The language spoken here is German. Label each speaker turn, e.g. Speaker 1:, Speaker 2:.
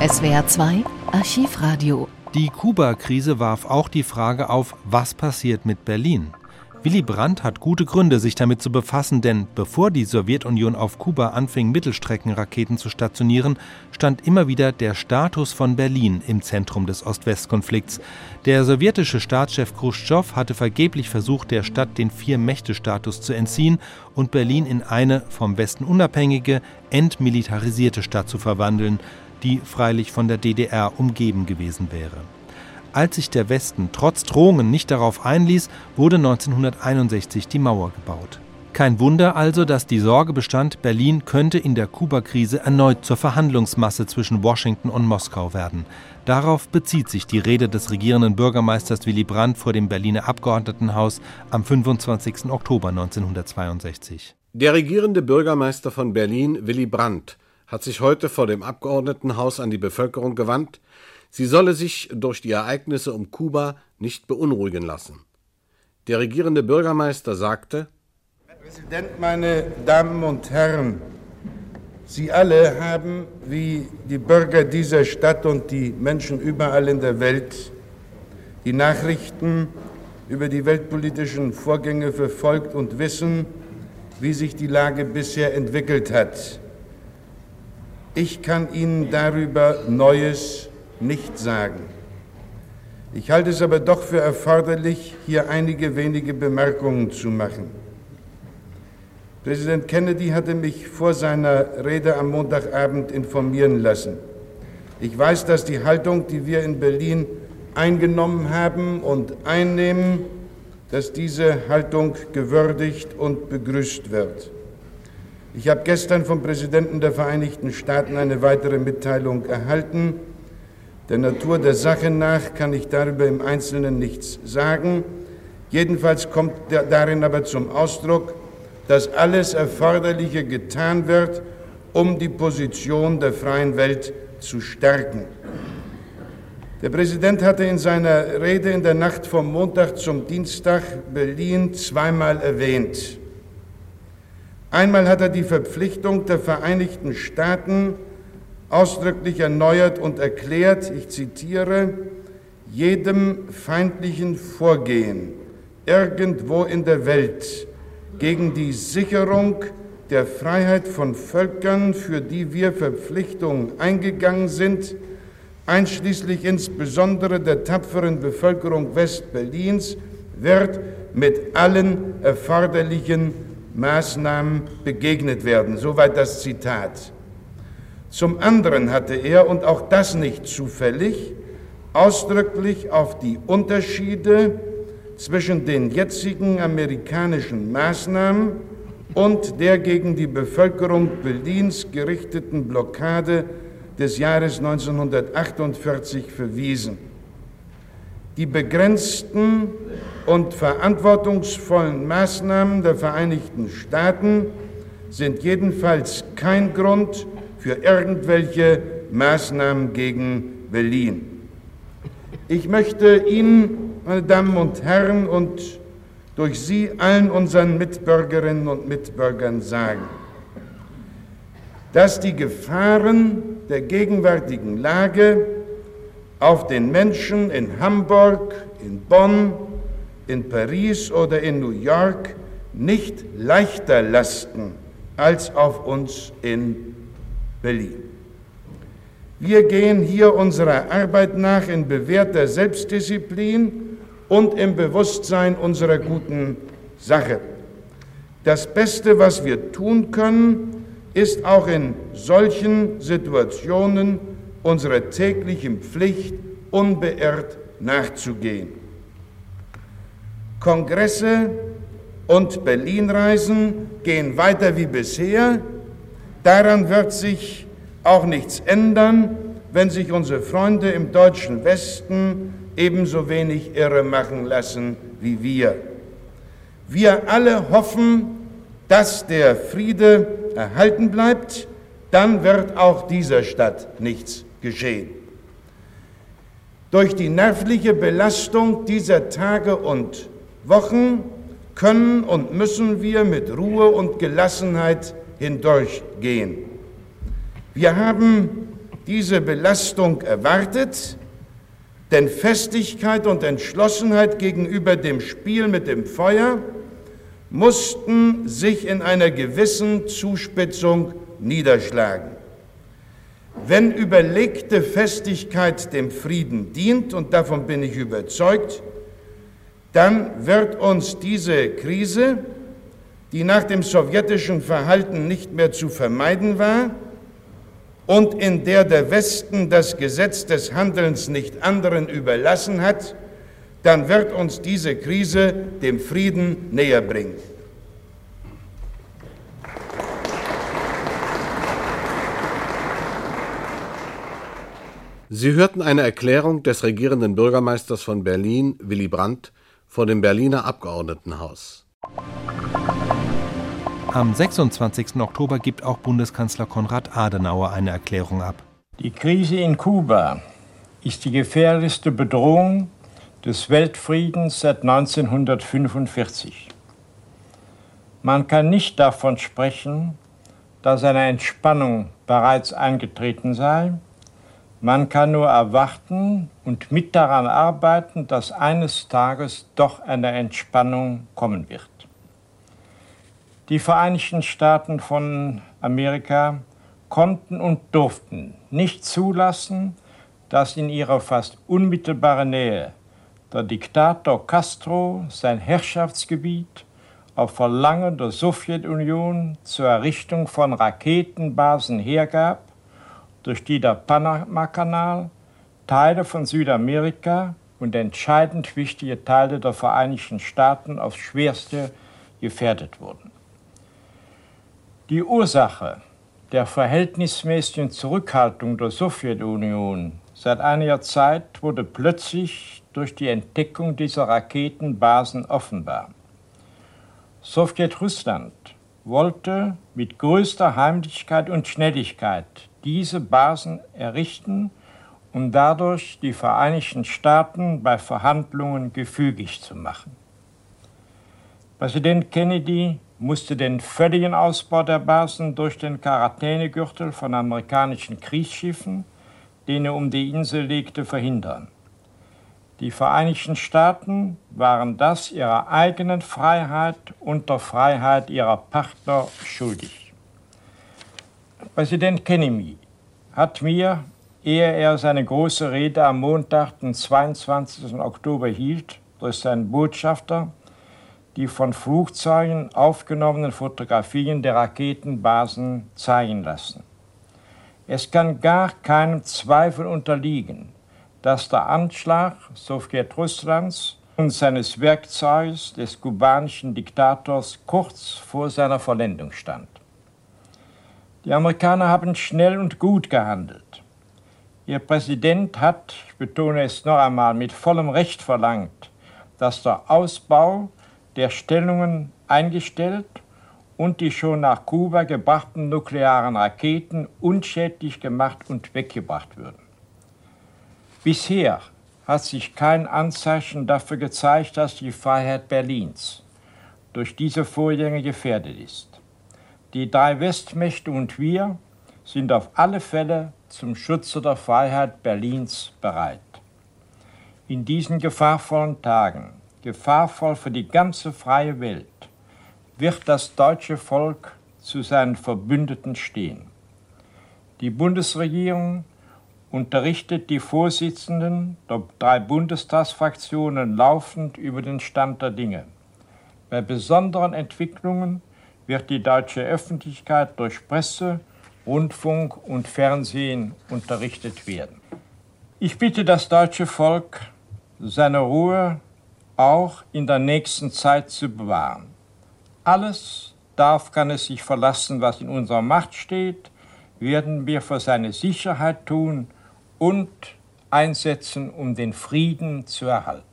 Speaker 1: SWR 2 Archivradio.
Speaker 2: Die Kuba-Krise warf auch die Frage auf, was passiert mit Berlin? Willy Brandt hat gute Gründe, sich damit zu befassen, denn bevor die Sowjetunion auf Kuba anfing, Mittelstreckenraketen zu stationieren, stand immer wieder der Status von Berlin im Zentrum des Ost-West-Konflikts. Der sowjetische Staatschef Khrushchev hatte vergeblich versucht, der Stadt den Vier-Mächte-Status zu entziehen und Berlin in eine vom Westen unabhängige, entmilitarisierte Stadt zu verwandeln, die freilich von der DDR umgeben gewesen wäre. Als sich der Westen trotz Drohungen nicht darauf einließ, wurde 1961 die Mauer gebaut. Kein Wunder also, dass die Sorge bestand, Berlin könnte in der Kuba-Krise erneut zur Verhandlungsmasse zwischen Washington und Moskau werden. Darauf bezieht sich die Rede des regierenden Bürgermeisters Willy Brandt vor dem Berliner Abgeordnetenhaus am 25. Oktober 1962.
Speaker 3: Der regierende Bürgermeister von Berlin, Willy Brandt, hat sich heute vor dem Abgeordnetenhaus an die Bevölkerung gewandt, Sie solle sich durch die Ereignisse um Kuba nicht beunruhigen lassen. Der regierende Bürgermeister sagte,
Speaker 4: Herr Präsident, meine Damen und Herren, Sie alle haben, wie die Bürger dieser Stadt und die Menschen überall in der Welt, die Nachrichten über die weltpolitischen Vorgänge verfolgt und wissen, wie sich die Lage bisher entwickelt hat. Ich kann Ihnen darüber Neues nicht sagen. Ich halte es aber doch für erforderlich, hier einige wenige Bemerkungen zu machen. Präsident Kennedy hatte mich vor seiner Rede am Montagabend informieren lassen. Ich weiß, dass die Haltung, die wir in Berlin eingenommen haben und einnehmen, dass diese Haltung gewürdigt und begrüßt wird. Ich habe gestern vom Präsidenten der Vereinigten Staaten eine weitere Mitteilung erhalten, der Natur der Sache nach kann ich darüber im Einzelnen nichts sagen. Jedenfalls kommt darin aber zum Ausdruck, dass alles Erforderliche getan wird, um die Position der freien Welt zu stärken. Der Präsident hatte in seiner Rede in der Nacht vom Montag zum Dienstag Berlin zweimal erwähnt. Einmal hat er die Verpflichtung der Vereinigten Staaten ausdrücklich erneuert und erklärt, ich zitiere, jedem feindlichen Vorgehen irgendwo in der Welt gegen die Sicherung der Freiheit von Völkern, für die wir Verpflichtungen eingegangen sind, einschließlich insbesondere der tapferen Bevölkerung Westberlins, wird mit allen erforderlichen Maßnahmen begegnet werden. Soweit das Zitat. Zum anderen hatte er, und auch das nicht zufällig, ausdrücklich auf die Unterschiede zwischen den jetzigen amerikanischen Maßnahmen und der gegen die Bevölkerung Berlins gerichteten Blockade des Jahres 1948 verwiesen. Die begrenzten und verantwortungsvollen Maßnahmen der Vereinigten Staaten sind jedenfalls kein Grund für irgendwelche Maßnahmen gegen Berlin. Ich möchte Ihnen, meine Damen und Herren, und durch Sie allen unseren Mitbürgerinnen und Mitbürgern sagen, dass die Gefahren der gegenwärtigen Lage auf den Menschen in Hamburg, in Bonn, in Paris oder in New York nicht leichter lasten als auf uns in Berlin. Wir gehen hier unserer Arbeit nach in bewährter Selbstdisziplin und im Bewusstsein unserer guten Sache. Das Beste, was wir tun können, ist auch in solchen Situationen unserer täglichen Pflicht unbeirrt nachzugehen. Kongresse und Berlinreisen gehen weiter wie bisher Daran wird sich auch nichts ändern, wenn sich unsere Freunde im deutschen Westen ebenso wenig irre machen lassen wie wir. Wir alle hoffen, dass der Friede erhalten bleibt, dann wird auch dieser Stadt nichts geschehen. Durch die nervliche Belastung dieser Tage und Wochen können und müssen wir mit Ruhe und Gelassenheit hindurchgehen. Wir haben diese Belastung erwartet, denn Festigkeit und Entschlossenheit gegenüber dem Spiel mit dem Feuer mussten sich in einer gewissen Zuspitzung niederschlagen. Wenn überlegte Festigkeit dem Frieden dient, und davon bin ich überzeugt, dann wird uns diese Krise, die nach dem sowjetischen Verhalten nicht mehr zu vermeiden war und in der der Westen das Gesetz des Handelns nicht anderen überlassen hat, dann wird uns diese Krise dem Frieden näher bringen.
Speaker 3: Sie hörten eine Erklärung des regierenden Bürgermeisters von Berlin, Willy Brandt, vor dem Berliner Abgeordnetenhaus.
Speaker 2: Am 26. Oktober gibt auch Bundeskanzler Konrad Adenauer eine Erklärung ab.
Speaker 5: Die Krise in Kuba ist die gefährlichste Bedrohung des Weltfriedens seit 1945. Man kann nicht davon sprechen, dass eine Entspannung bereits eingetreten sei, man kann nur erwarten und mit daran arbeiten, dass eines Tages doch eine Entspannung kommen wird. Die Vereinigten Staaten von Amerika konnten und durften nicht zulassen, dass in ihrer fast unmittelbaren Nähe der Diktator Castro sein Herrschaftsgebiet auf Verlangen der Sowjetunion zur Errichtung von Raketenbasen hergab durch die der Panamakanal Teile von Südamerika und entscheidend wichtige Teile der Vereinigten Staaten aufs schwerste gefährdet wurden. Die Ursache der verhältnismäßigen Zurückhaltung der Sowjetunion seit einiger Zeit wurde plötzlich durch die Entdeckung dieser Raketenbasen offenbar. Sowjetrussland wollte mit größter Heimlichkeit und Schnelligkeit diese Basen errichten, um dadurch die Vereinigten Staaten bei Verhandlungen gefügig zu machen. Präsident Kennedy musste den völligen Ausbau der Basen durch den Quarantänegürtel von amerikanischen Kriegsschiffen, den er um die Insel legte, verhindern. Die Vereinigten Staaten waren das ihrer eigenen Freiheit und der Freiheit ihrer Partner schuldig. Präsident Kennedy hat mir, ehe er seine große Rede am Montag, den 22. Oktober hielt, durch seinen Botschafter die von Flugzeugen aufgenommenen Fotografien der Raketenbasen zeigen lassen. Es kann gar keinem Zweifel unterliegen, dass der Anschlag Sowjetrusslands und seines Werkzeugs des kubanischen Diktators kurz vor seiner Vollendung stand. Die Amerikaner haben schnell und gut gehandelt. Ihr Präsident hat, ich betone es noch einmal, mit vollem Recht verlangt, dass der Ausbau der Stellungen eingestellt und die schon nach Kuba gebrachten nuklearen Raketen unschädlich gemacht und weggebracht würden. Bisher hat sich kein Anzeichen dafür gezeigt, dass die Freiheit Berlins durch diese Vorgänge gefährdet ist. Die drei Westmächte und wir sind auf alle Fälle zum Schutze der Freiheit Berlins bereit. In diesen gefahrvollen Tagen, gefahrvoll für die ganze freie Welt, wird das deutsche Volk zu seinen Verbündeten stehen. Die Bundesregierung unterrichtet die Vorsitzenden der drei Bundestagsfraktionen laufend über den Stand der Dinge. Bei besonderen Entwicklungen wird die deutsche Öffentlichkeit durch Presse, Rundfunk und Fernsehen unterrichtet werden. Ich bitte das deutsche Volk, seine Ruhe auch in der nächsten Zeit zu bewahren. Alles darf kann es sich verlassen, was in unserer Macht steht, werden wir für seine Sicherheit tun und einsetzen, um den Frieden zu erhalten.